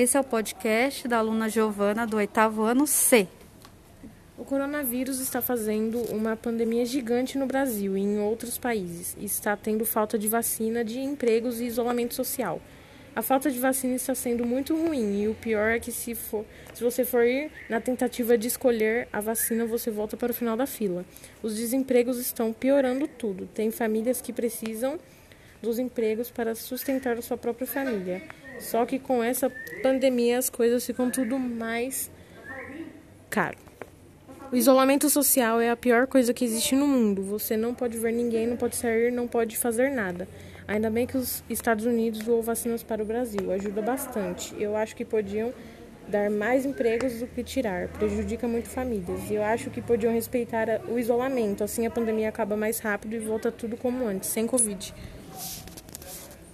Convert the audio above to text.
Esse é o podcast da aluna Giovana do oitavo ano C. O coronavírus está fazendo uma pandemia gigante no Brasil e em outros países. Está tendo falta de vacina, de empregos e isolamento social. A falta de vacina está sendo muito ruim e o pior é que se, for, se você for ir na tentativa de escolher a vacina, você volta para o final da fila. Os desempregos estão piorando tudo. Tem famílias que precisam dos empregos para sustentar sua própria família. Só que com essa pandemia as coisas ficam tudo mais caro. O isolamento social é a pior coisa que existe no mundo. Você não pode ver ninguém, não pode sair, não pode fazer nada. Ainda bem que os Estados Unidos doou vacinas para o Brasil, ajuda bastante. Eu acho que podiam dar mais empregos do que tirar, prejudica muito famílias. E eu acho que podiam respeitar o isolamento, assim a pandemia acaba mais rápido e volta tudo como antes, sem Covid.